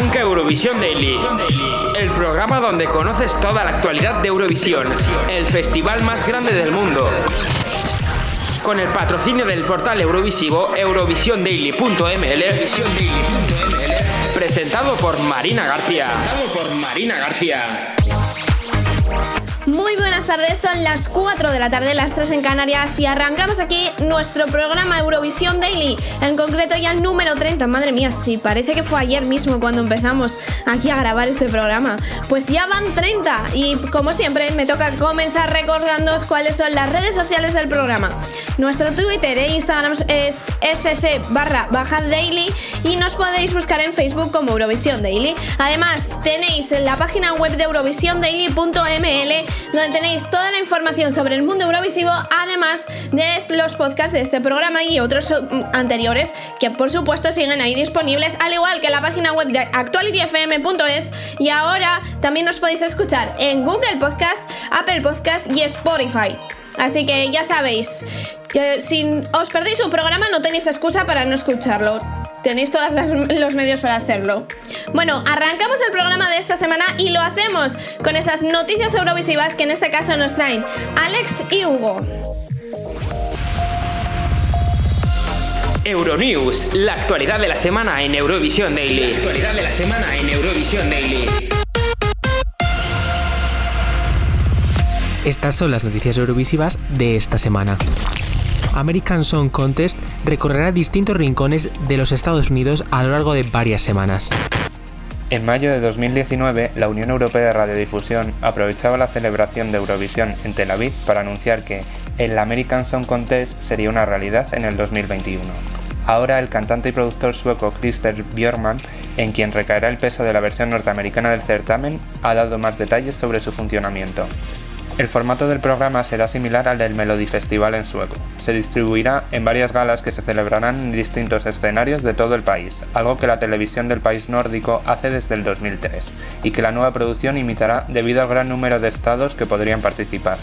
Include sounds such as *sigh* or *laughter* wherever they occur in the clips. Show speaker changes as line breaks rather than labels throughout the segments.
Eurovisión Daily, el programa donde conoces toda la actualidad de Eurovisión, el festival más grande del mundo. Con el patrocinio del portal Eurovisivo eurovisiondaily.ml, presentado por Marina García. Presentado por Marina García.
Muy buenas tardes, son las 4 de la tarde, las 3 en Canarias y arrancamos aquí nuestro programa Eurovisión Daily, en concreto ya el número 30. Madre mía, sí, parece que fue ayer mismo cuando empezamos aquí a grabar este programa. Pues ya van 30 y como siempre me toca comenzar recordándoos cuáles son las redes sociales del programa. Nuestro Twitter e Instagram es sc barra baja daily y nos podéis buscar en Facebook como Eurovisión Daily. Además tenéis la página web de eurovisiondaily.ml donde tenéis toda la información sobre el mundo eurovisivo, además de los podcasts de este programa y otros mm, anteriores que por supuesto siguen ahí disponibles, al igual que la página web de actualityfm.es y ahora también nos podéis escuchar en Google Podcast, Apple Podcast y Spotify. Así que ya sabéis, que si os perdéis un programa no tenéis excusa para no escucharlo. Tenéis todos los medios para hacerlo. Bueno, arrancamos el programa de esta semana y lo hacemos con esas noticias eurovisivas que en este caso nos traen Alex y Hugo.
Euronews, la actualidad de la semana en Eurovisión Daily. La actualidad de la semana en Eurovisión Daily.
Estas son las noticias eurovisivas de esta semana. American Song Contest recorrerá distintos rincones de los Estados Unidos a lo largo de varias semanas.
En mayo de 2019, la Unión Europea de Radiodifusión aprovechaba la celebración de Eurovisión en Tel Aviv para anunciar que el American Song Contest sería una realidad en el 2021. Ahora el cantante y productor sueco Christer Björkman, en quien recaerá el peso de la versión norteamericana del certamen, ha dado más detalles sobre su funcionamiento. El formato del programa será similar al del Melody Festival en sueco. Se distribuirá en varias galas que se celebrarán en distintos escenarios de todo el país, algo que la televisión del país nórdico hace desde el 2003, y que la nueva producción imitará debido al gran número de estados que podrían participar.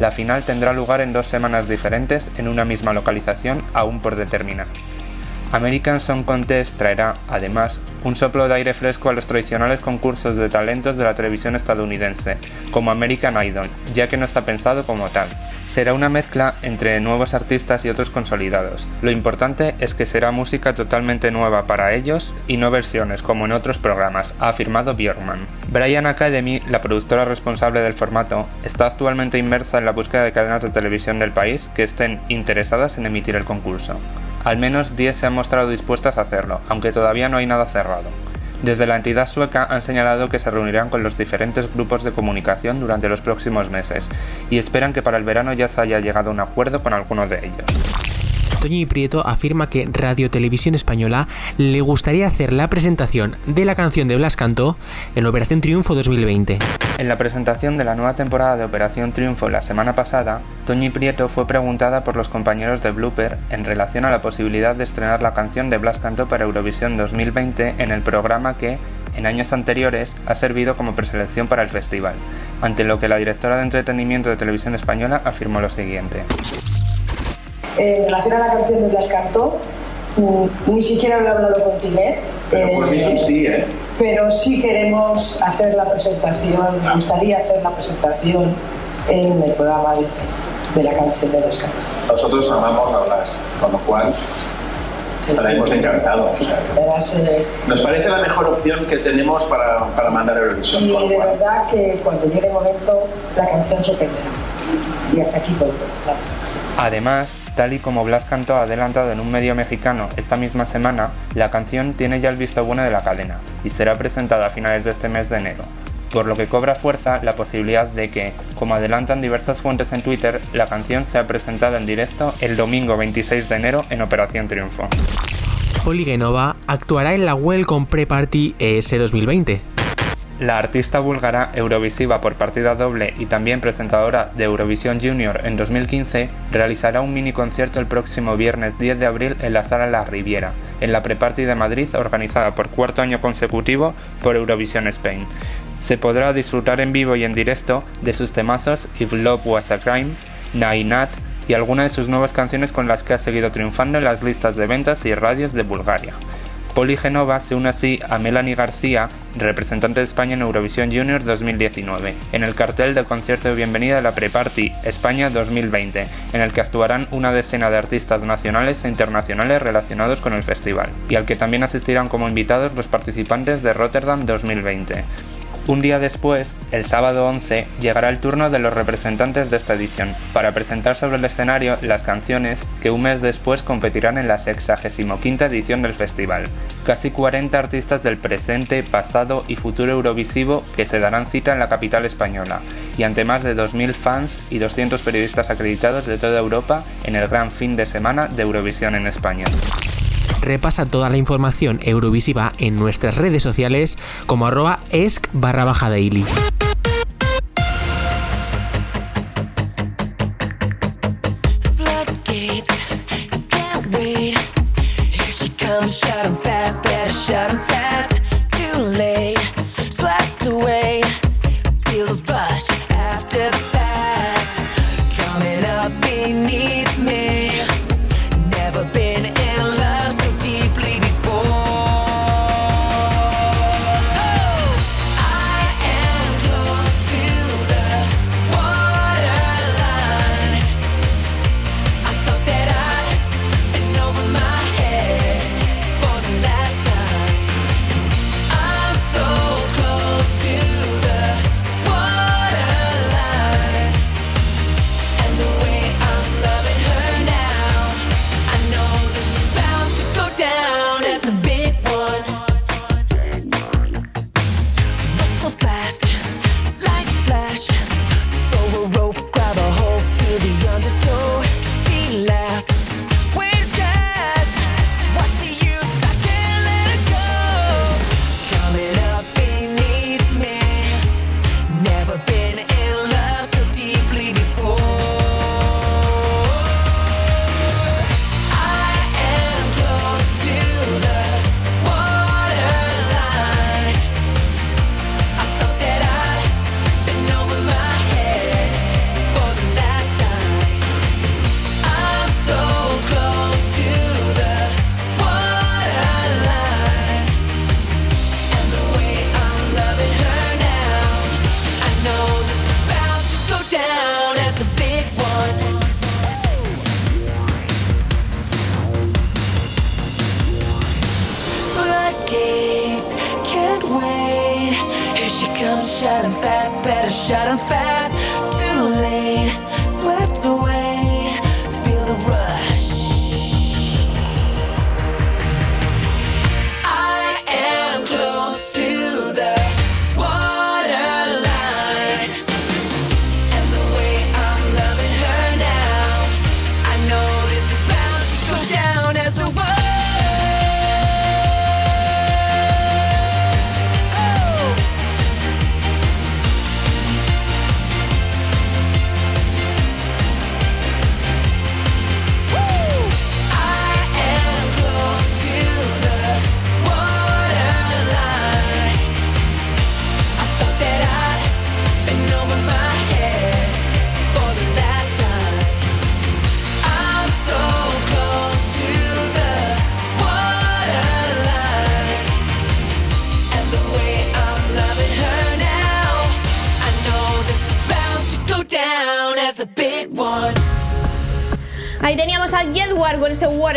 La final tendrá lugar en dos semanas diferentes en una misma localización aún por determinar. American Song Contest traerá, además, un soplo de aire fresco a los tradicionales concursos de talentos de la televisión estadounidense, como American Idol, ya que no está pensado como tal. Será una mezcla entre nuevos artistas y otros consolidados. Lo importante es que será música totalmente nueva para ellos y no versiones como en otros programas, ha afirmado Björkman. Brian Academy, la productora responsable del formato, está actualmente inmersa en la búsqueda de cadenas de televisión del país que estén interesadas en emitir el concurso. Al menos 10 se han mostrado dispuestas a hacerlo, aunque todavía no hay nada cerrado. Desde la entidad sueca han señalado que se reunirán con los diferentes grupos de comunicación durante los próximos meses y esperan que para el verano ya se haya llegado a un acuerdo con algunos de ellos.
Toñi Prieto afirma que Radio Televisión Española le gustaría hacer la presentación de la canción de Blas Cantó en Operación Triunfo 2020.
En la presentación de la nueva temporada de Operación Triunfo la semana pasada, Toñi Prieto fue preguntada por los compañeros de Blooper en relación a la posibilidad de estrenar la canción de Blas Cantó para Eurovisión 2020 en el programa que, en años anteriores, ha servido como preselección para el festival, ante lo que la directora de entretenimiento de Televisión Española afirmó lo siguiente
en relación a la canción de Blas Cantó, mm, ni siquiera lo he hablado con Tinet.
Pero eh, sí, ¿eh?
Pero sí queremos hacer la presentación, nos gustaría hacer la presentación en el programa de, la canción de Blas Cantó.
Nosotros amamos a Blas, con lo cual estaremos encantados. Eh, nos parece la mejor opción que tenemos para, para mandar a Eurovisión.
Y de verdad que cuando llegue el momento la canción sorprenderá. Y hasta aquí todo.
Además, tal y como Blas Cantó ha adelantado en un medio mexicano esta misma semana, la canción tiene ya el visto bueno de la cadena y será presentada a finales de este mes de enero, por lo que cobra fuerza la posibilidad de que, como adelantan diversas fuentes en Twitter, la canción sea presentada en directo el domingo 26 de enero en Operación Triunfo.
Oli Genova actuará en la Welcome Pre-Party ES 2020.
La artista búlgara Eurovisiva por partida doble y también presentadora de Eurovisión Junior en 2015 realizará un mini concierto el próximo viernes 10 de abril en la Sala La Riviera, en la Pre-Party de Madrid organizada por cuarto año consecutivo por Eurovisión Spain. Se podrá disfrutar en vivo y en directo de sus temazos If Love Was a Crime, Nainat y algunas de sus nuevas canciones con las que ha seguido triunfando en las listas de ventas y radios de Bulgaria. Poli Genova se une así a Melanie García, representante de España en Eurovisión Junior 2019, en el cartel del concierto de bienvenida de la Pre-Party España 2020, en el que actuarán una decena de artistas nacionales e internacionales relacionados con el festival, y al que también asistirán como invitados los participantes de Rotterdam 2020. Un día después, el sábado 11, llegará el turno de los representantes de esta edición, para presentar sobre el escenario las canciones que un mes después competirán en la 65 edición del festival. Casi 40 artistas del presente, pasado y futuro Eurovisivo que se darán cita en la capital española, y ante más de 2.000 fans y 200 periodistas acreditados de toda Europa en el gran fin de semana de Eurovisión en España.
Repasa toda la información Eurovisiva en nuestras redes sociales como arroba esc barra baja daily.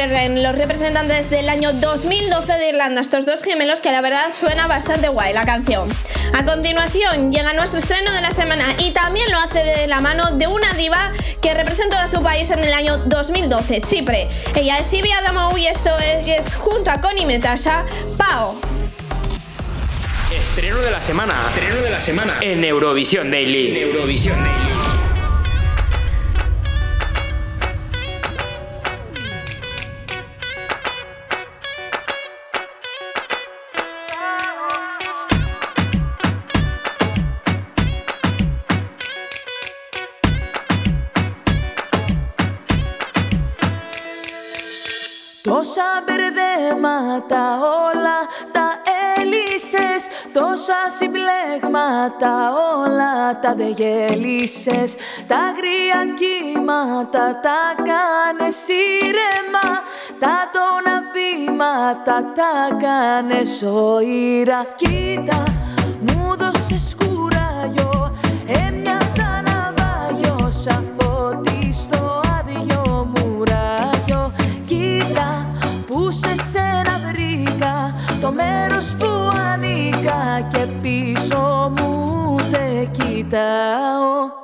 En los representantes del año 2012 de Irlanda, estos dos gemelos que la verdad suena bastante guay la canción. A continuación llega nuestro estreno de la semana y también lo hace de la mano de una diva que representó a su país en el año 2012, Chipre. Ella es Ivy Adamou y esto es, junto a Connie Metasha, Pao.
Estreno de la semana. Estreno de la semana. En Eurovisión Daily. En Eurovisión Daily.
Tosha verde mata hola ta elis γύρισες Τόσα συμπλέγματα όλα τα δε γέλισες Τα αγρία κύματα τα κάνες ήρεμα Τα τόνα βήματα τα κάνες οήρα Κοίτα μου δώσες κουράγιο tão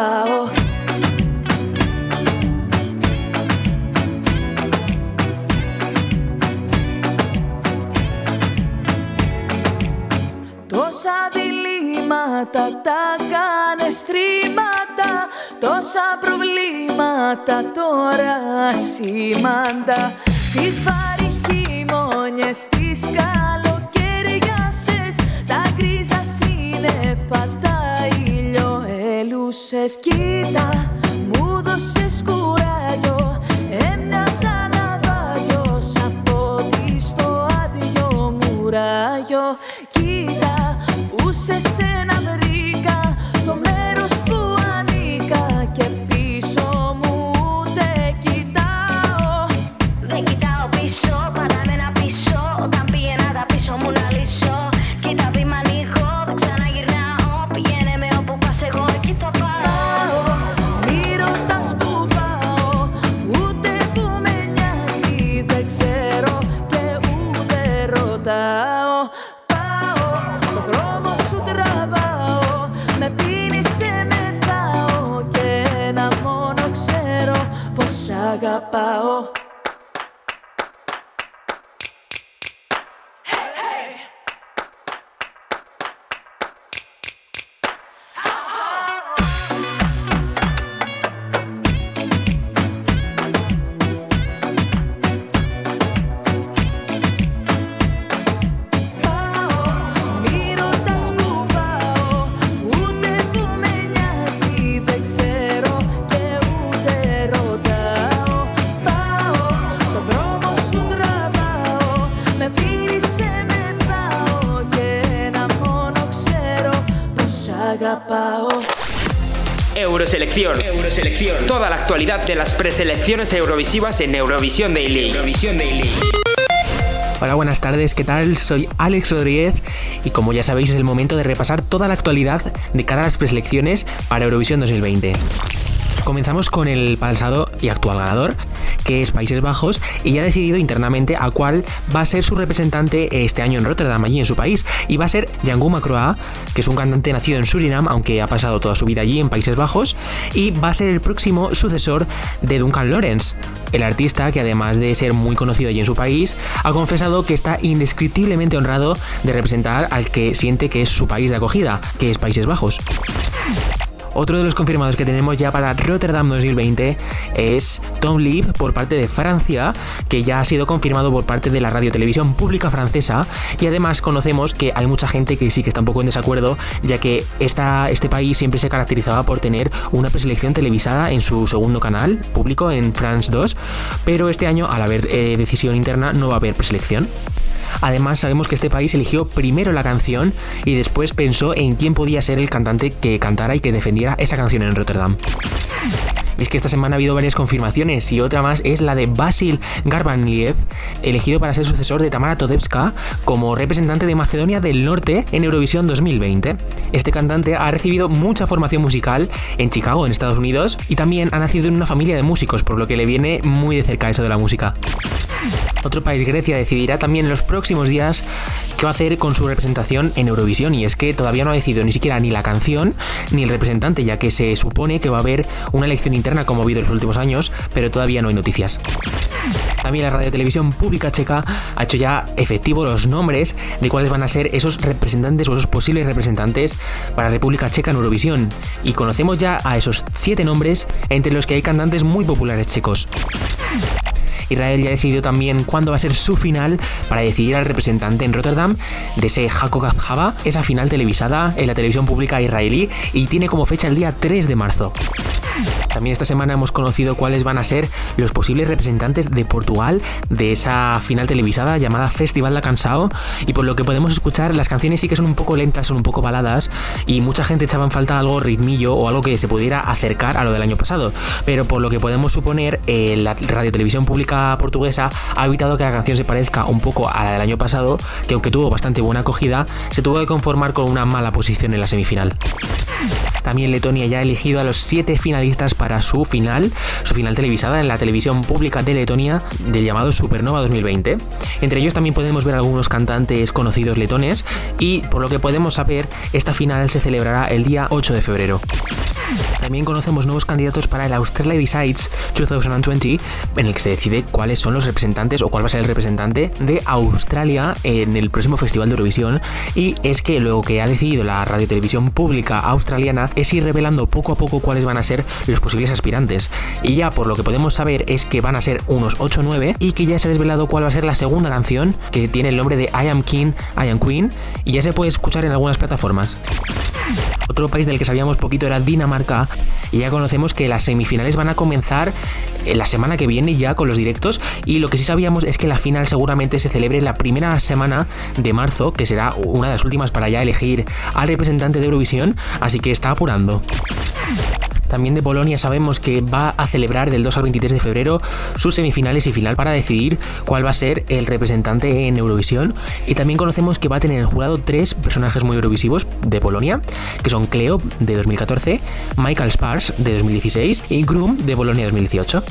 αγαπάω Τόσα διλήμματα τα κάνες τρήματα Τόσα προβλήματα τώρα σήμαντα Τις βαριχήμονιες, τις καλοκαιριάσες ηλιοέλουσες Κοίτα, μου δώσες κουράγιο Έμοιαζα ναυάγιο σαν φώτη στο άδειο μουράγιο Κοίτα, που σε σένα
Euroselección. Euroselección. Toda la actualidad de las preselecciones eurovisivas en Eurovisión Daily. Eurovisión Daily.
Hola, buenas tardes, ¿qué tal? Soy Alex Rodríguez y como ya sabéis es el momento de repasar toda la actualidad de cara a las preselecciones para Eurovisión 2020. Comenzamos con el pasado y actual ganador, que es Países Bajos, y ya ha decidido internamente a cuál va a ser su representante este año en Rotterdam, allí en su país, y va a ser Django Macroa, que es un cantante nacido en Surinam, aunque ha pasado toda su vida allí en Países Bajos, y va a ser el próximo sucesor de Duncan Lawrence, el artista que además de ser muy conocido allí en su país, ha confesado que está indescriptiblemente honrado de representar al que siente que es su país de acogida, que es Países Bajos. Otro de los confirmados que tenemos ya para Rotterdam 2020 es Tom Leeb por parte de Francia, que ya ha sido confirmado por parte de la radiotelevisión pública francesa. Y además conocemos que hay mucha gente que sí que está un poco en desacuerdo, ya que esta, este país siempre se caracterizaba por tener una preselección televisada en su segundo canal público, en France 2, pero este año, al haber eh, decisión interna, no va a haber preselección. Además, sabemos que este país eligió primero la canción y después pensó en quién podía ser el cantante que cantara y que defendiera esa canción en Rotterdam. Es que esta semana ha habido varias confirmaciones y otra más es la de Basil Garbanliev, elegido para ser sucesor de Tamara Todevska como representante de Macedonia del Norte en Eurovisión 2020. Este cantante ha recibido mucha formación musical en Chicago, en Estados Unidos, y también ha nacido en una familia de músicos, por lo que le viene muy de cerca eso de la música. Otro país, Grecia, decidirá también en los próximos días qué va a hacer con su representación en Eurovisión y es que todavía no ha decidido ni siquiera ni la canción ni el representante, ya que se supone que va a haber una elección interna como ha habido en los últimos años, pero todavía no hay noticias. También la Radio Televisión Pública Checa ha hecho ya efectivo los nombres de cuáles van a ser esos representantes o esos posibles representantes para la República Checa en Eurovisión. Y conocemos ya a esos siete nombres, entre los que hay cantantes muy populares checos. Israel ya ha decidido también cuándo va a ser su final para decidir al representante en Rotterdam de ese Jacob Haba, esa final televisada en la televisión pública israelí y tiene como fecha el día 3 de marzo. También esta semana hemos conocido cuáles van a ser los posibles representantes de Portugal de esa final televisada llamada Festival da Cansao y por lo que podemos escuchar las canciones sí que son un poco lentas, son un poco baladas y mucha gente echaba en falta algo ritmillo o algo que se pudiera acercar a lo del año pasado, pero por lo que podemos suponer eh, la radio televisión pública portuguesa ha evitado que la canción se parezca un poco a la del año pasado, que aunque tuvo bastante buena acogida, se tuvo que conformar con una mala posición en la semifinal. También Letonia ya ha elegido a los siete finalistas para su final, su final televisada en la televisión pública de Letonia del llamado Supernova 2020. Entre ellos también podemos ver algunos cantantes conocidos letones y por lo que podemos saber, esta final se celebrará el día 8 de febrero. También conocemos nuevos candidatos para el Australia Decides 2020, en el que se decide cuáles son los representantes o cuál va a ser el representante de Australia en el próximo Festival de Eurovisión. Y es que lo que ha decidido la radiotelevisión pública australiana es ir revelando poco a poco cuáles van a ser los posibles aspirantes. Y ya por lo que podemos saber es que van a ser unos 8 o 9 y que ya se ha desvelado cuál va a ser la segunda canción que tiene el nombre de I Am King, I Am Queen y ya se puede escuchar en algunas plataformas. Otro país del que sabíamos poquito era Dinamarca y ya conocemos que las semifinales van a comenzar eh, la semana que viene ya con los directos y lo que sí sabíamos es que la final seguramente se celebre la primera semana de marzo, que será una de las últimas para ya elegir al representante de Eurovisión, así que está apurando. También de Polonia sabemos que va a celebrar del 2 al 23 de febrero sus semifinales y final para decidir cuál va a ser el representante en Eurovisión. Y también conocemos que va a tener en el jurado tres personajes muy eurovisivos de Polonia, que son Cleo de 2014, Michael Spars de 2016 y Grum de Polonia 2018.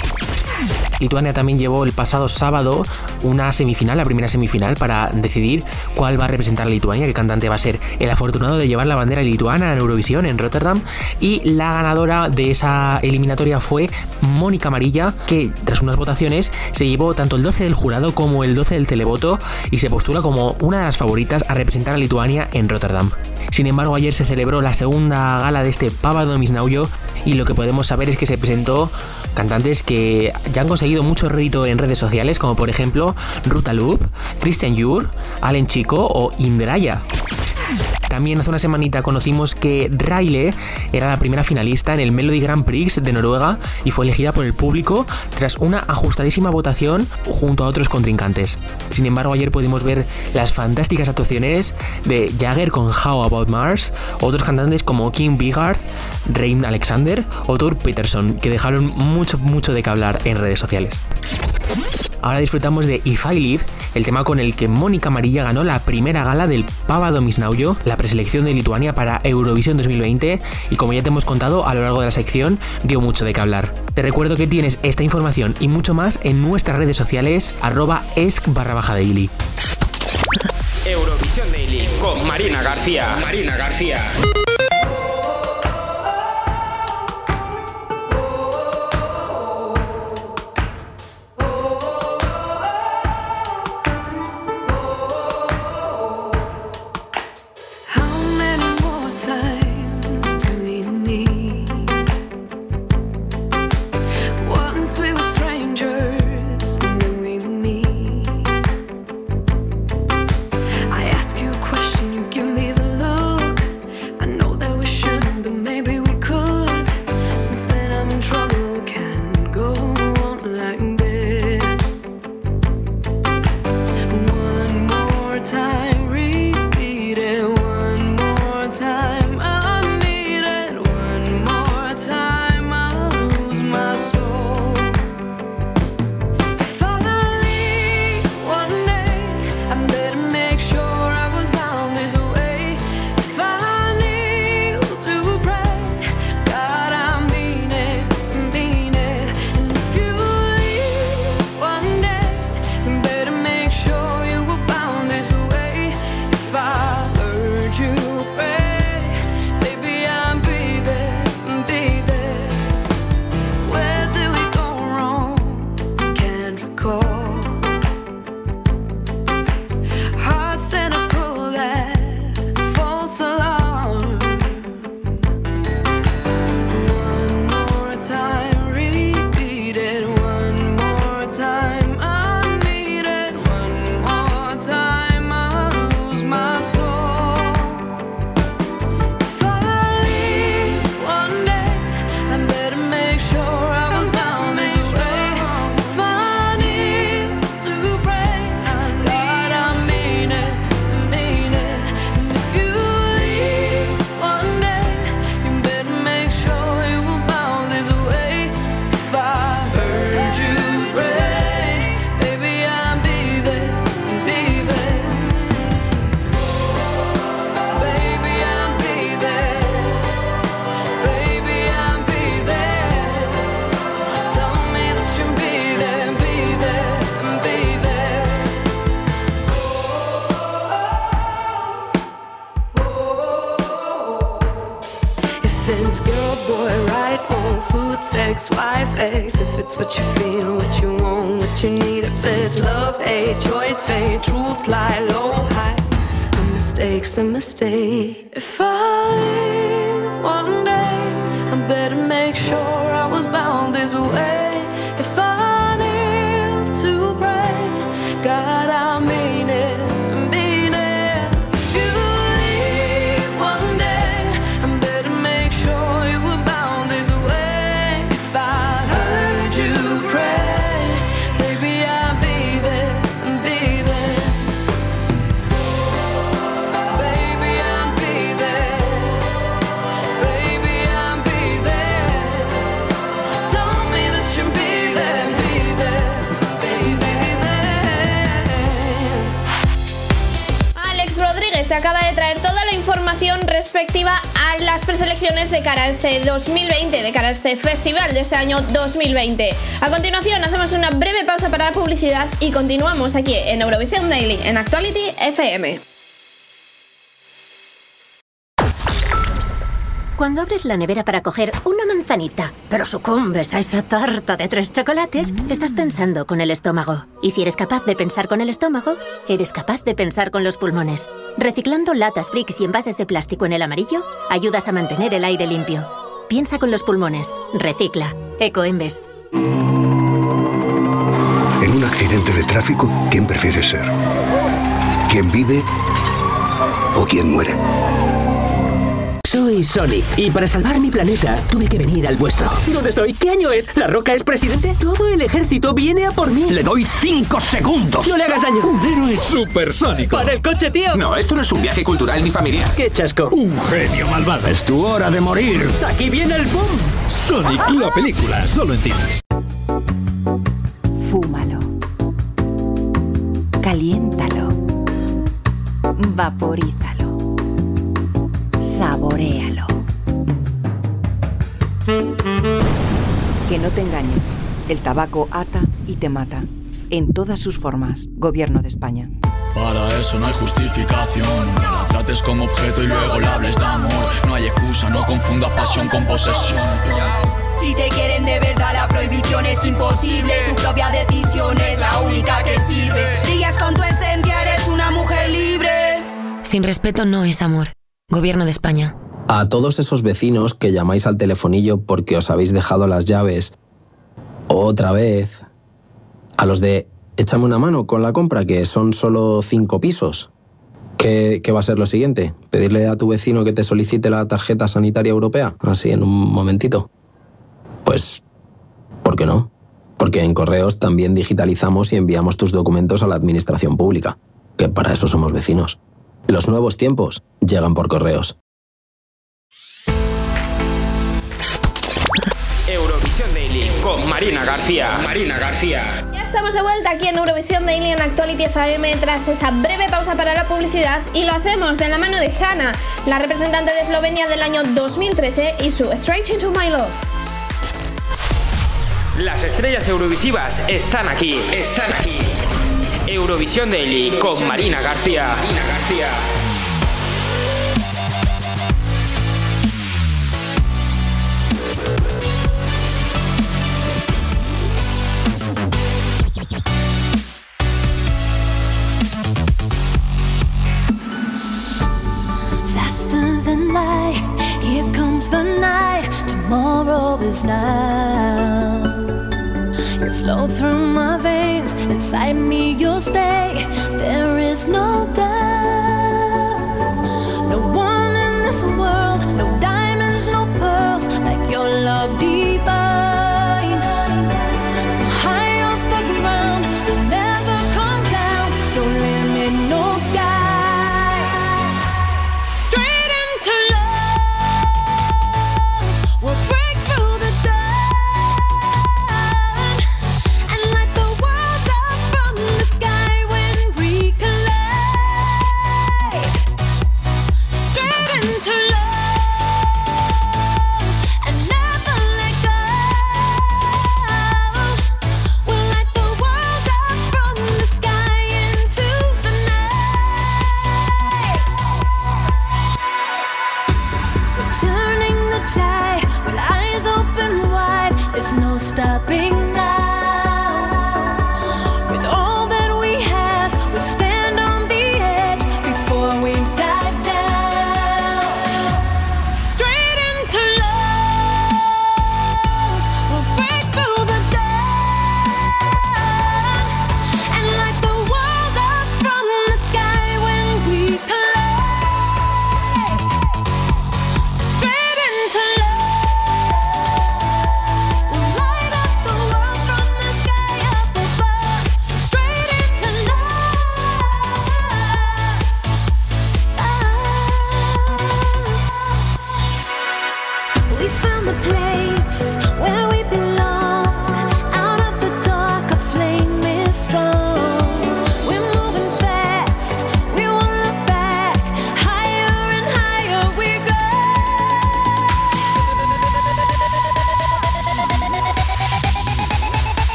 Lituania también llevó el pasado sábado una semifinal, la primera semifinal, para decidir cuál va a representar a Lituania, qué cantante va a ser el afortunado de llevar la bandera lituana en Eurovisión en Rotterdam. Y la ganadora de esa eliminatoria fue Mónica Amarilla, que tras unas votaciones se llevó tanto el 12 del jurado como el 12 del televoto y se postula como una de las favoritas a representar a Lituania en Rotterdam. Sin embargo, ayer se celebró la segunda gala de este Pavado Misnauyo y lo que podemos saber es que se presentó cantantes que ya han conseguido mucho rédito en redes sociales, como por ejemplo Ruta Loop, Christian Jur, Allen Chico o Indraya. También hace una semanita conocimos que Raile era la primera finalista en el Melody Grand Prix de Noruega y fue elegida por el público tras una ajustadísima votación junto a otros contrincantes. Sin embargo, ayer pudimos ver las fantásticas actuaciones de Jagger con How About Mars, otros cantantes como Kim Bigard, Rain Alexander o Thor Peterson, que dejaron mucho, mucho de qué hablar en redes sociales. Ahora disfrutamos de If I Live, el tema con el que Mónica Amarilla ganó la primera gala del Pava Domisnaujo, la preselección de Lituania para Eurovisión 2020, y como ya te hemos contado a lo largo de la sección, dio mucho de qué hablar. Te recuerdo que tienes esta información y mucho más en nuestras redes sociales, arroba esc barra baja daily.
Eurovisión Daily con Marina García. Marina García.
We were love,
las preselecciones de cara a este 2020, de cara a este festival de este año 2020. A continuación hacemos una breve pausa para la publicidad y continuamos aquí en Eurovisión Daily, en Actuality FM.
La nevera para coger una manzanita, pero sucumbes a esa tarta de tres chocolates, estás pensando con el estómago. Y si eres capaz de pensar con el estómago, eres capaz de pensar con los pulmones. Reciclando latas, bricks y envases de plástico en el amarillo, ayudas a mantener el aire limpio. Piensa con los pulmones. Recicla. Ecoembes.
En un accidente de tráfico, ¿quién prefiere ser? ¿Quién vive o quién muere?
Soy Sonic y para salvar mi planeta tuve que venir al vuestro. ¿Dónde estoy? ¿Qué año es? ¿La Roca es presidente? Todo el ejército viene a por mí.
Le doy 5 segundos.
No le hagas daño.
Un héroe supersónico.
¡Para el coche, tío!
No, esto no es un viaje cultural ni familiar.
¡Qué chasco!
Un genio malvado. Es tu hora de morir.
¡Aquí viene el boom!
Sonic, la película, solo en cines.
Fúmalo. Caliéntalo. Vaporízalo. Saboréalo. Que no te engañen. El tabaco ata y te mata. En todas sus formas. Gobierno de España.
Para eso no hay justificación. Que la trates como objeto y luego le hables de amor. No hay excusa, no confundas pasión con posesión.
Si te quieren de verdad, la prohibición es imposible. Tu propia decisión es la única que sirve. Brillas con tu esencia, eres una mujer libre.
Sin respeto no es amor. Gobierno de España.
A todos esos vecinos que llamáis al telefonillo porque os habéis dejado las llaves otra vez. A los de échame una mano con la compra, que son solo cinco pisos. ¿Qué, qué va a ser lo siguiente? ¿Pedirle a tu vecino que te solicite la tarjeta sanitaria europea? Así en un momentito. Pues, ¿por qué no? Porque en correos también digitalizamos y enviamos tus documentos a la administración pública, que para eso somos vecinos. Los nuevos tiempos llegan por correos.
Eurovisión Daily con Marina García. Marina García.
Ya estamos de vuelta aquí en Eurovisión Daily en Actuality FM tras esa breve pausa para la publicidad y lo hacemos de la mano de Hanna, la representante de Eslovenia del año 2013 y su Straight Into My Love.
Las estrellas eurovisivas están aquí, están aquí. Eurovisión Daily con Marina García. Marina García.
Faster than light, here comes the night. Tomorrow is now. You flow through my veins, inside me you'll stay. There is no doubt.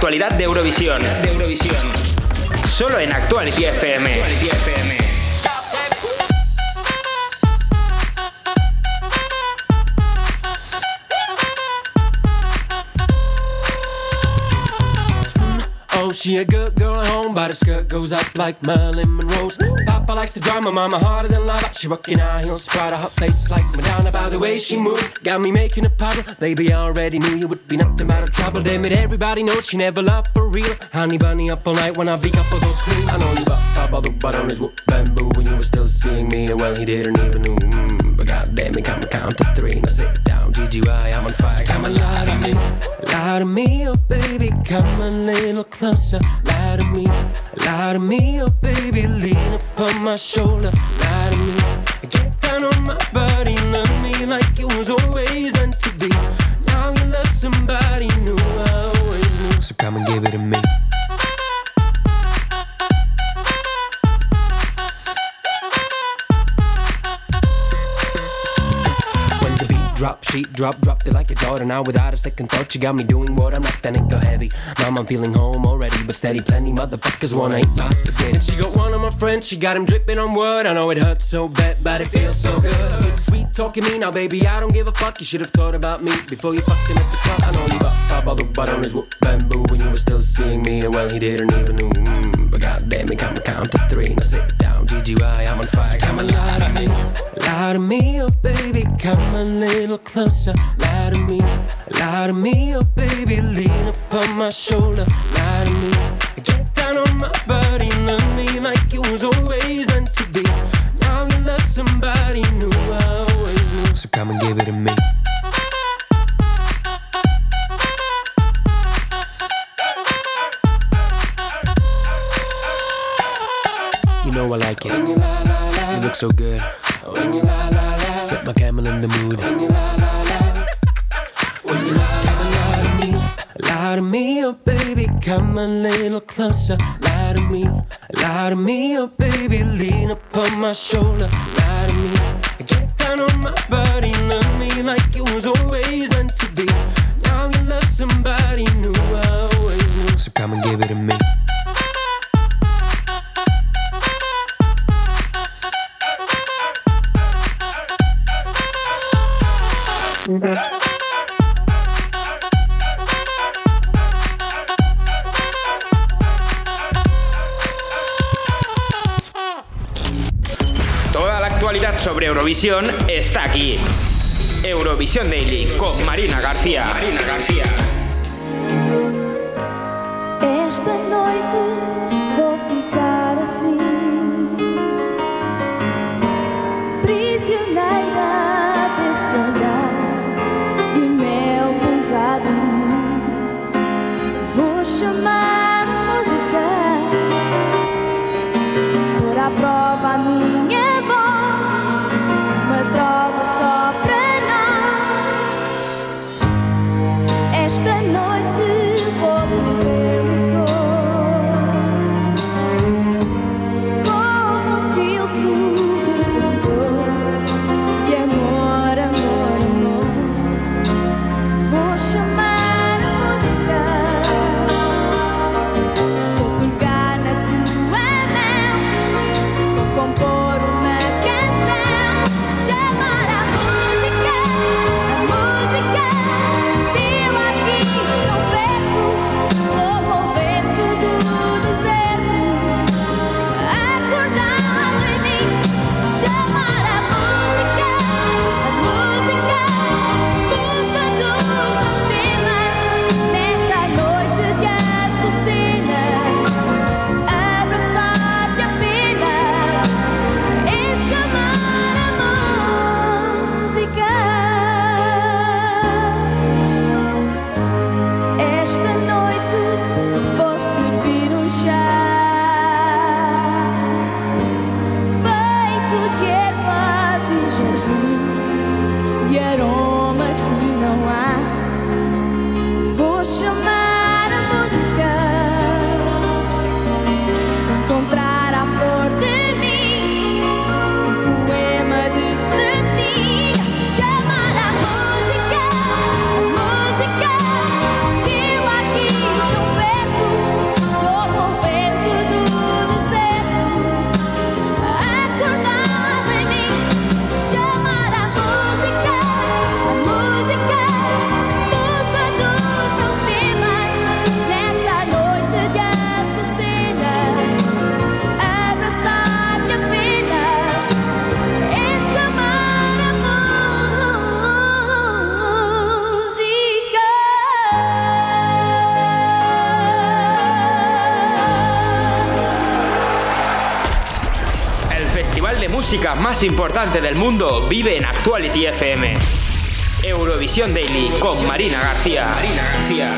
Actualidad de Eurovisión. De Eurovisión. Solo en Actuality FM.
Oh, she a good girl at home, but her skirt goes up like Marilyn Monroe's. Likes to drama, mama harder than lava. She rockin' high heels, of her face like Madonna by the way she moved. Got me making a puddle, baby. I already knew you would be nothing but a trouble. Damn it, everybody knows she never loved for real. Honey bunny up all night when I beat up all those queens. I know you all the butt on his whoop bamboo when you were still seeing me. And well, he didn't even know. Mm, but goddamn it, come count to three. Now sit down, GGY, I'm on fire. So come and lie to me, lie to me, oh baby, come a little closer. Lie to me, lie to me, oh baby, lean upon my shoulder. Lie to me, get down on my body, love me like it was always meant to be. Now you love somebody new, I always knew. So come and give it to me. Drop, sheet drop, drop it like it's order now without a second thought. You got me doing what I'm not, that ain't go heavy. Mom, I'm feeling home already, but steady. Plenty motherfuckers wanna eat my spaghetti. And she got one of my friends, she got him dripping on wood. I know it hurts so bad, but it feels so good. Sweet talking me now, baby. I don't give a fuck. You should have thought about me before you fucked him at the club. I know you got the butt on his bamboo when you were still seeing me. And well, he didn't even know. Mm, goddamn it, come count to three. Now sit down, GGY, I'm on fire. So come and lie to me, lie to me, oh baby, come a little closer. Lie to me, lie to me, oh baby, lean upon my shoulder. Lie to me, get down on my body, love me like it was always meant to be. Now you love somebody new, I always knew. So come and give it to me. Know I like it. You look so good. Set my camel in the mood. When you lie to me, lie to me, oh baby, come a little closer. Lie to me, lie to me, oh baby, lean upon my shoulder. Lie to me, get down on my body, love me like it was always meant to be. Now you love somebody new, I always knew. So come and give it to me.
Sobre Eurovisión está aquí. Eurovisión Daily con Marina García. Marina García.
Esta noite
más importante del mundo vive en Actuality FM. Eurovisión Daily con Marina García. Marina García.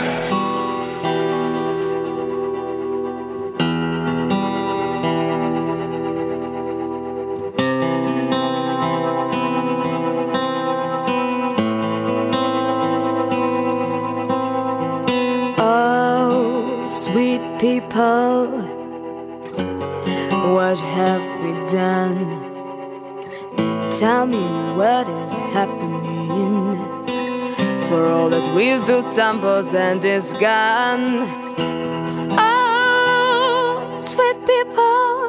Oh, people, what have we done? Tell me what is happening. For all that we've built temples and is gone. Oh, sweet people,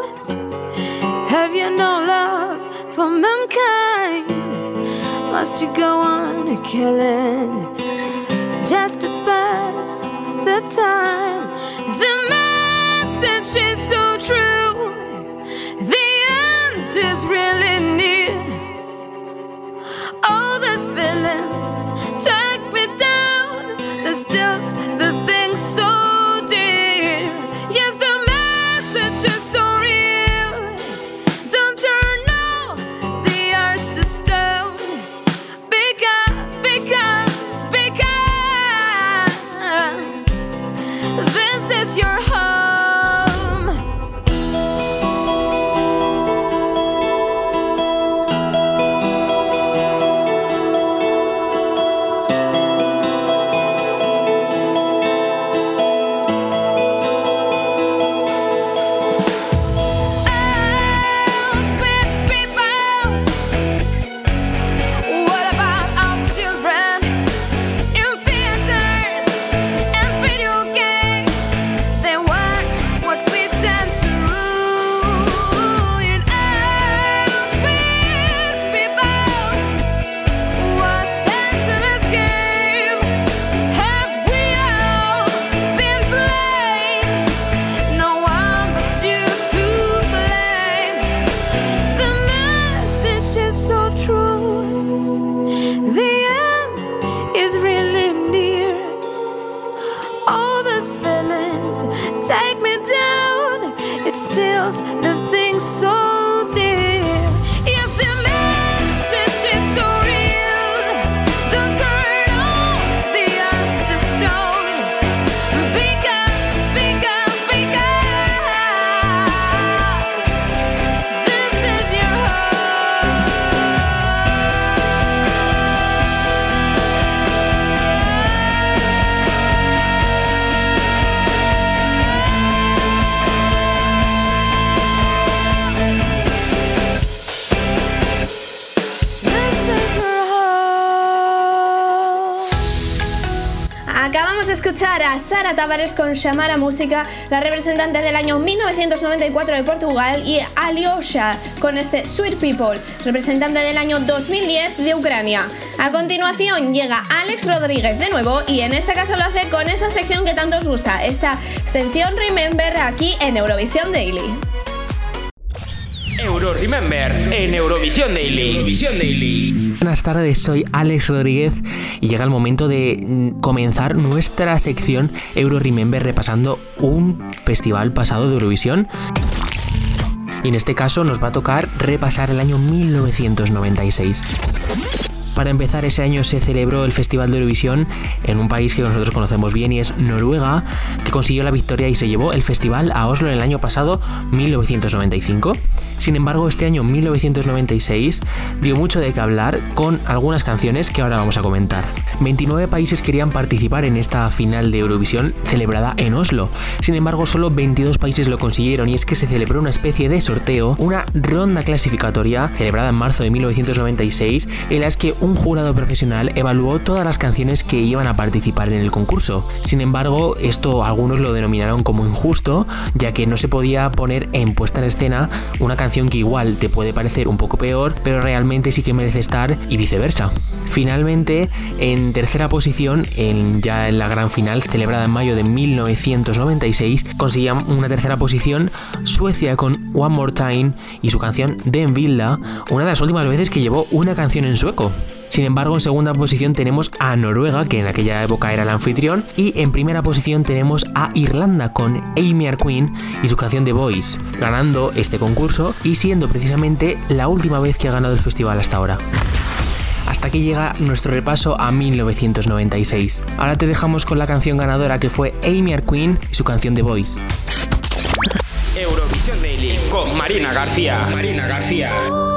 have you no love for mankind? Must you go on killing? just to pass the time. The message is so true. Is really near. All these feelings take me down. The stills, the things is really near. All those feelings take me down. It steals the things so
escuchar a Sara Tavares con Shamara Música, la representante del año 1994 de Portugal, y Alyosha con este Sweet People, representante del año 2010 de Ucrania. A continuación llega Alex Rodríguez de nuevo y en este caso lo hace con esa sección que tanto os gusta, esta sección Remember aquí en Eurovisión Daily.
Euro Remember en Eurovisión Daily. Eurovisión Daily.
Buenas tardes, soy Alex Rodríguez y llega el momento de mm, comenzar nuestra sección Euro Remember repasando un festival pasado de Eurovisión. Y en este caso nos va a tocar repasar el año 1996. Para empezar, ese año se celebró el Festival de Eurovisión en un país que nosotros conocemos bien y es Noruega, que consiguió la victoria y se llevó el festival a Oslo en el año pasado, 1995. Sin embargo, este año 1996 dio mucho de qué hablar con algunas canciones que ahora vamos a comentar. 29 países querían participar en esta final de Eurovisión celebrada en Oslo. Sin embargo, solo 22 países lo consiguieron y es que se celebró una especie de sorteo, una ronda clasificatoria celebrada en marzo de 1996 en las que un jurado profesional evaluó todas las canciones que iban a participar en el concurso. Sin embargo, esto algunos lo denominaron como injusto, ya que no se podía poner en puesta en escena una canción que igual te puede parecer un poco peor, pero realmente sí que merece estar y viceversa. Finalmente, en En tercera posición, ya en la gran final, celebrada en mayo de 1996, conseguían una tercera posición Suecia con One More Time y su canción Den Villa, una de las últimas veces que llevó una canción en sueco. Sin embargo, en segunda posición tenemos a Noruega, que en aquella época era el anfitrión, y en primera posición tenemos a Irlanda con Amy Queen y su canción The Voice, ganando este concurso y siendo precisamente la última vez que ha ganado el festival hasta ahora. Hasta aquí llega nuestro repaso a 1996. Ahora te dejamos con la canción ganadora que fue Amy Queen y su canción The Voice.
Eurovisión Daily con Marina García. Marina García.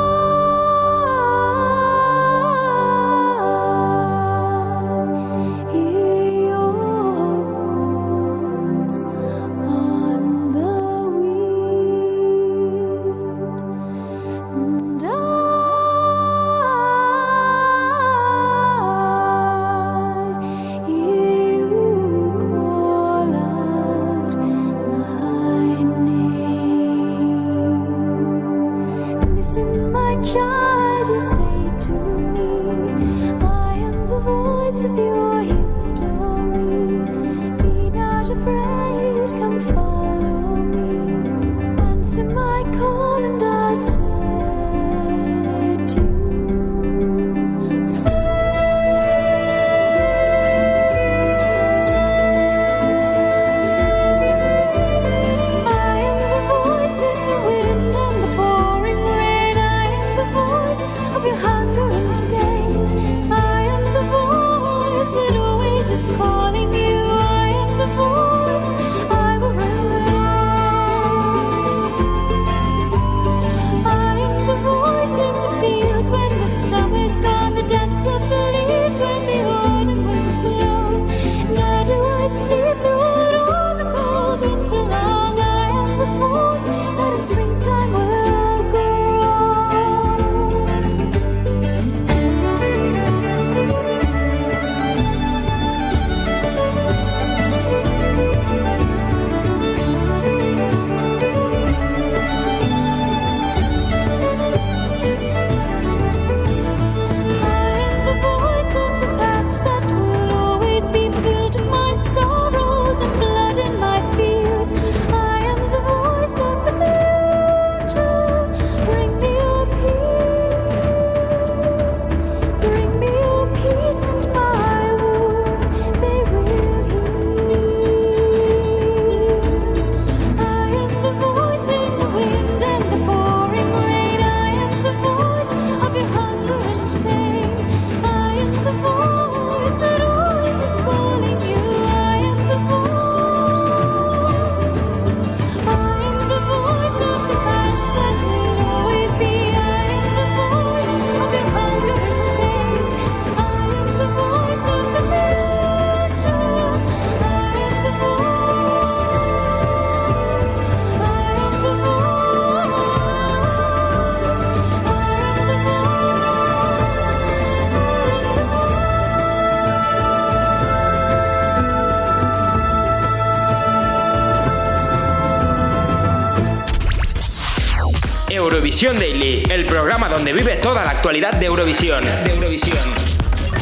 Eurovisión Daily, el programa donde vive toda la actualidad de Eurovisión. De Eurovisión.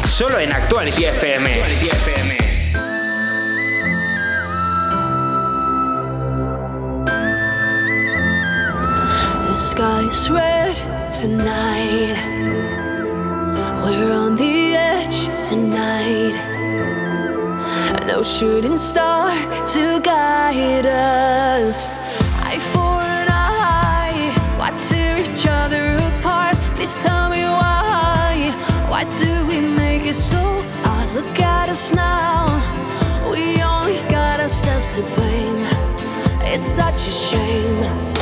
Solo en Actuality FM.
The sky's red tonight. We're on the edge tonight. No shooting star to guide us. Do we make it so hard? Look at us now. We only got ourselves to blame. It's such a shame.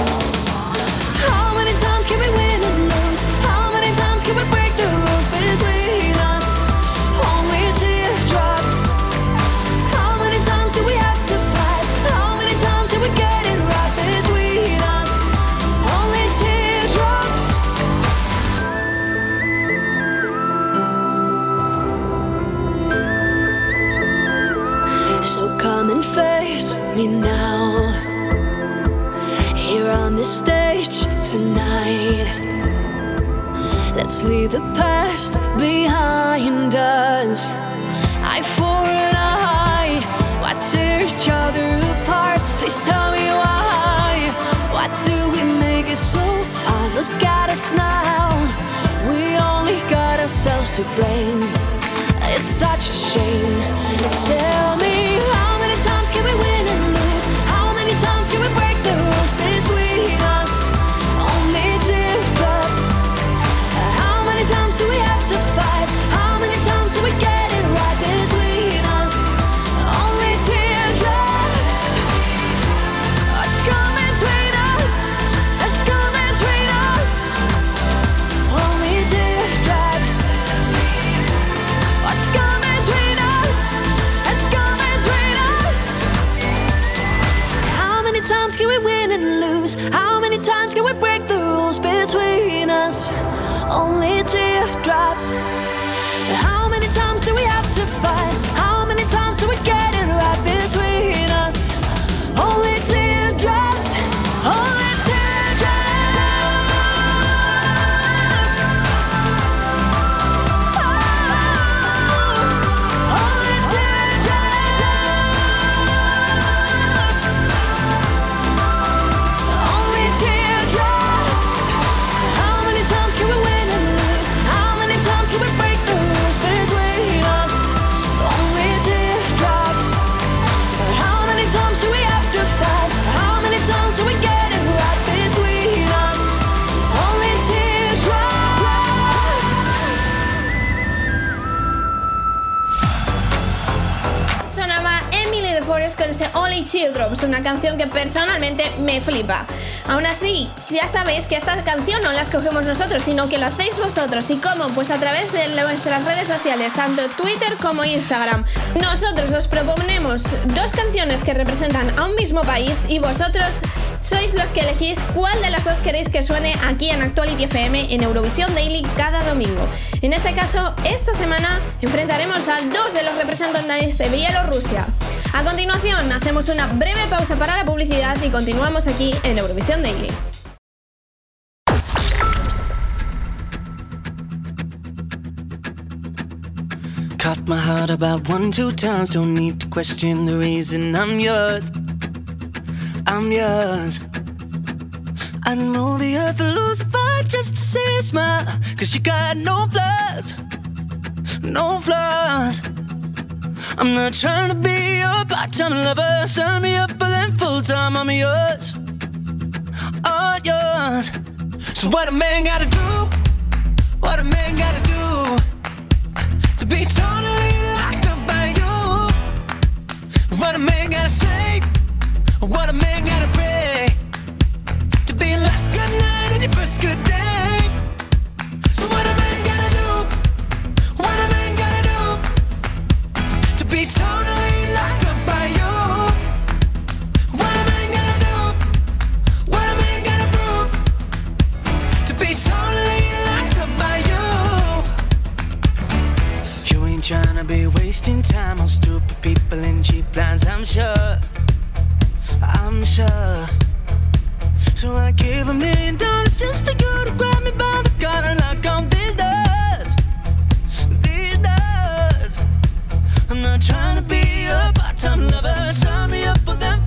Leave the past behind us.
eye for an eye. Why tear each other apart? Please tell me why. Why do we make it so hard? Look at us now. We only got ourselves to blame. It's such a shame. Tell me teardrops. How many times do we have Only Teardrops,
una canción que personalmente me flipa. Aún así, ya sabéis que esta canción no la escogemos nosotros, sino que lo hacéis vosotros. ¿Y cómo? Pues a través de nuestras redes sociales, tanto Twitter como Instagram. Nosotros os proponemos dos canciones que representan a un mismo país y vosotros sois los que elegís cuál de las dos queréis que suene aquí en Actuality FM en Eurovisión Daily cada domingo. En este caso, esta semana enfrentaremos a dos de los representantes de Bielorrusia. A continuación, hacemos una breve pausa para la publicidad y continuamos aquí en Eurovisión Daily.
Cut my heart about one, two times. Don't need to question the reason I'm yours. I'm yours. Move the earth a fight just to see a smile. Cause you got no flaws. No flaws. I'm not trying to be your part time lover. Sign me up for them full time. I'm yours. All yours. So, what a man gotta do? What a man gotta do? to be totally locked up by you. What a man gotta say, what a man gotta pray to be last good night and your first good day. Time on stupid people and cheap plans, I'm sure. I'm sure. So I give a million dollars just for you to grab me by the collar and knock on these doors. These doors. I'm not trying to be a part-time lover. Sign me up for them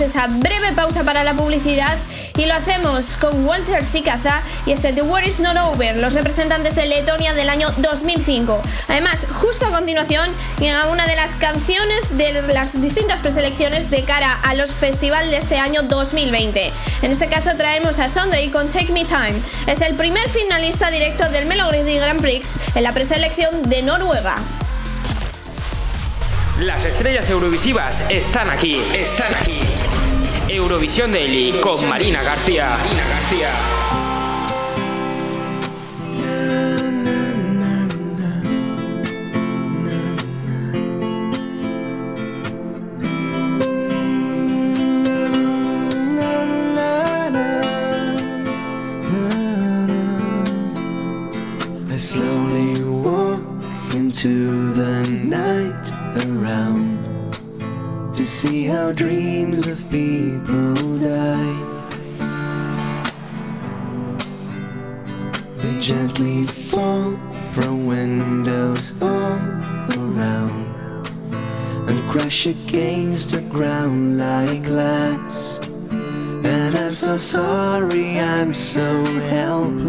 esa breve pausa para la publicidad y lo hacemos con Walter Sikaza y este The War Is Not Over, los representantes de Letonia del año 2005. Además, justo a continuación, llega una de las canciones de las distintas preselecciones de cara a los festivales de este año 2020. En este caso traemos a Sunday con Take Me Time. Es el primer finalista directo del Melody Grand Prix en la preselección de Noruega.
Las estrellas eurovisivas están aquí, están aquí. Eurovisión Daily con Marina García. Marina García.
Ground like glass. And I'm so sorry, I'm so helpless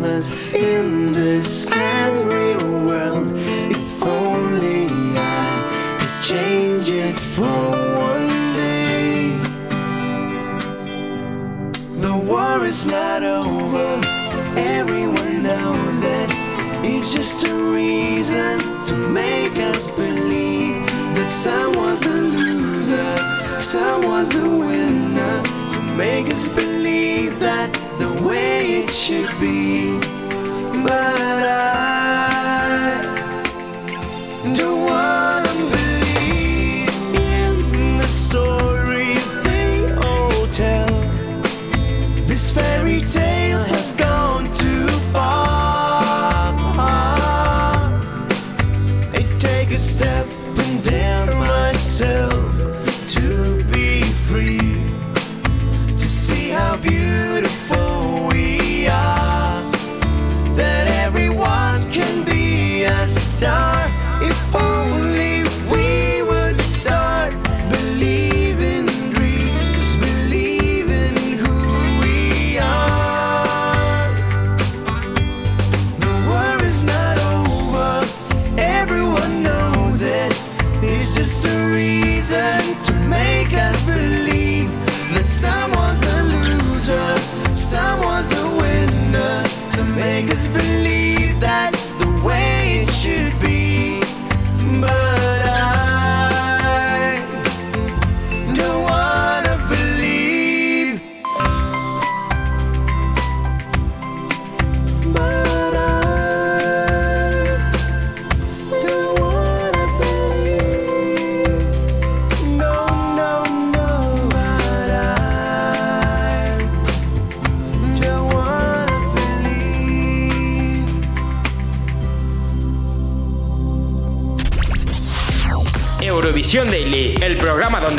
should be. But I don't wanna believe in the story they all tell. This fairy tale has gone too far.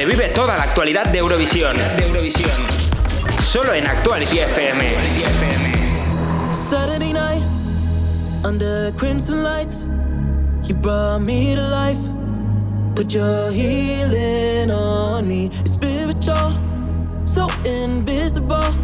Donde vive toda la actualidad de Eurovisión. De Eurovisión. Solo en Actuality FM.
Saturday night, under crimson lights, you brought me to life. Put your healing on me. Spiritual, so invisible.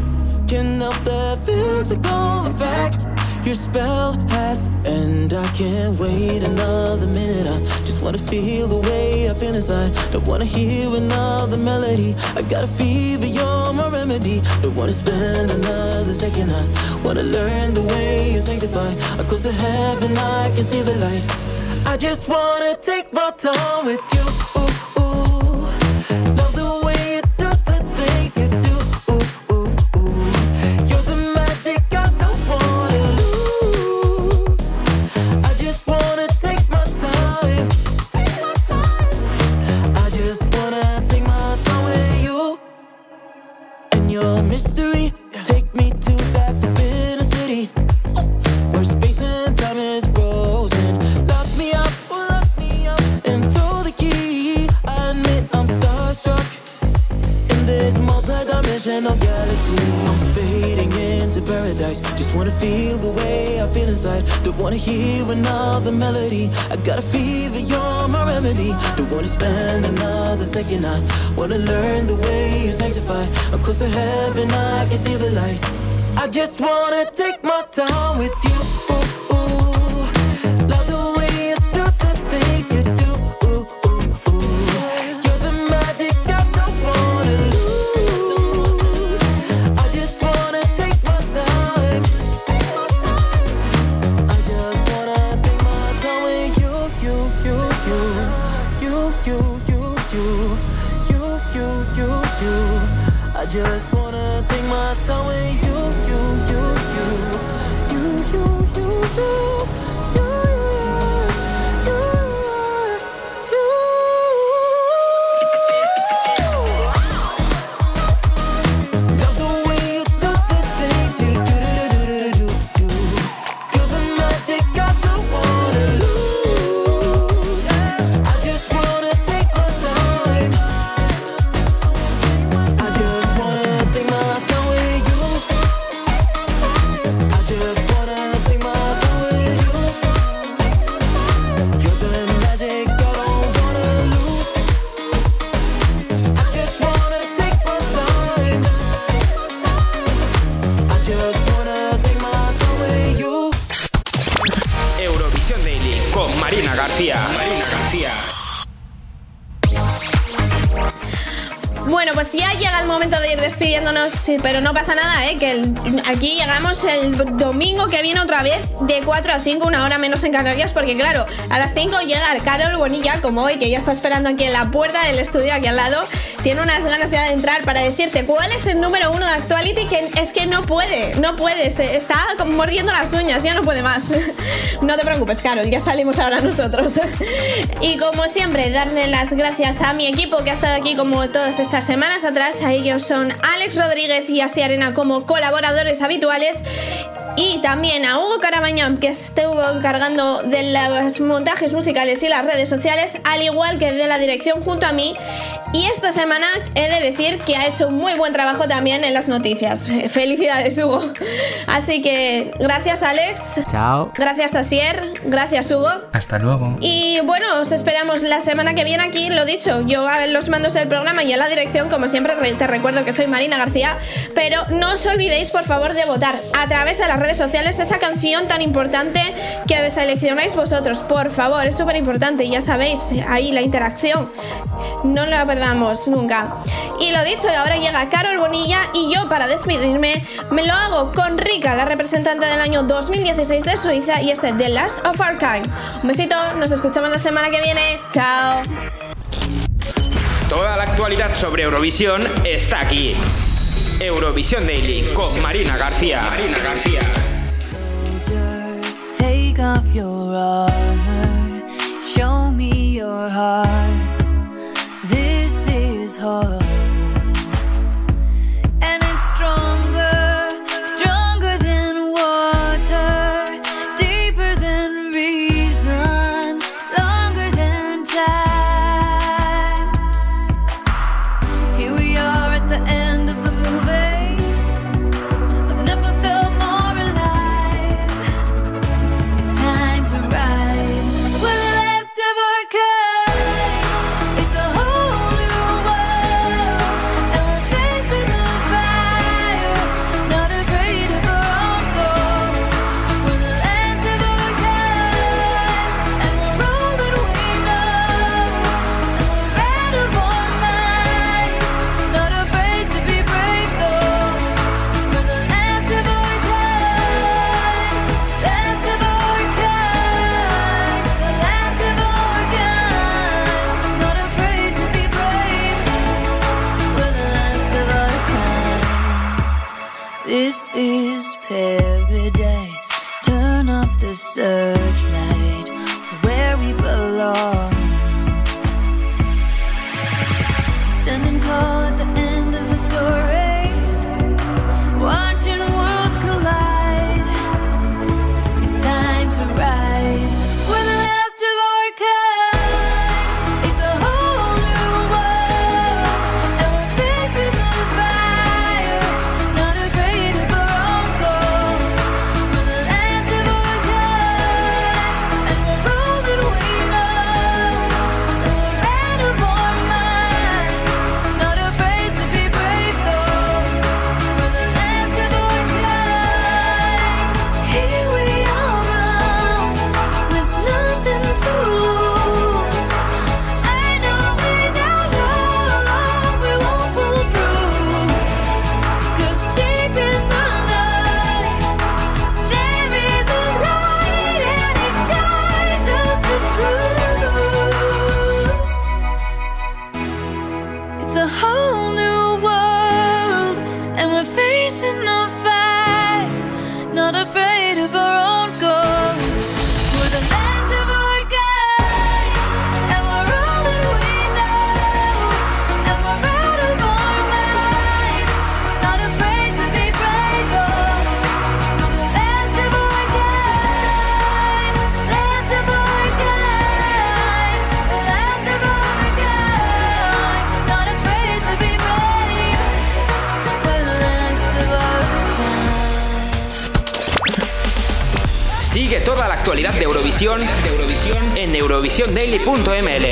Can help the physical effect. Your spell has, and I can't wait another minute. Wanna feel the way I feel inside. Don't wanna hear another melody. I got a fever, you're my remedy. Don't wanna spend another second. I wanna learn the way you sanctify. I'm close to heaven, I can see the light. I just wanna take my time with you.
Sí, pero no pasa nada, ¿eh? Que aquí llegamos el domingo que viene otra vez de 4 a 5, una hora menos en Canarias, porque claro, a las 5 llega el Carol Bonilla, como hoy, que ya está esperando aquí en la puerta del estudio, aquí al lado. Tiene unas ganas ya de entrar para decirte cuál es el número uno de Actuality, que es que no puede, no puede, se- está mordiendo las uñas, ya no puede más. *laughs* No te preocupes, Carol, ya salimos ahora nosotros. *laughs* Y como siempre, darle las gracias a mi equipo que ha estado aquí como todas estas semanas atrás. A ellos son Alex Rodríguez y Asi Arena como colaboradores habituales. Y también a Hugo Carabañán, que estuvo encargando de los montajes musicales y las redes sociales, al igual que de la dirección junto a mí. Y esta semana he de decir que ha hecho un muy buen trabajo también en las noticias. *laughs* Felicidades, Hugo. Así que gracias, Alex.
Chao.
Gracias, Asier. Gracias, Hugo.
Hasta luego.
Y bueno, os esperamos la semana que viene aquí, lo dicho, yo a los mandos del programa y a la dirección, como siempre re- te recuerdo que soy Marina García, pero no os olvidéis por favor de votar a través de las redes sociales esa canción tan importante que seleccionáis vosotros, por favor, es súper importante, ya sabéis, ahí la interacción, no la perdamos nunca. Y lo dicho, ahora llega Carol Bonilla y yo para despedirme me lo hago con Rika, la representante del año 2016 de Suiza y este The Last of Our Kind. Un besito, nos escuchamos la semana que viene. Chao.
Toda la actualidad sobre Eurovisión está aquí. Eurovisión Daily con Marina García. Marina García.
Take off your armor, show me your heart. This is hard,
eurovisiondaily.ml.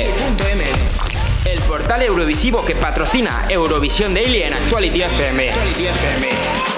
El portal eurovisivo que patrocina Eurovisión Daily en Actuality FM.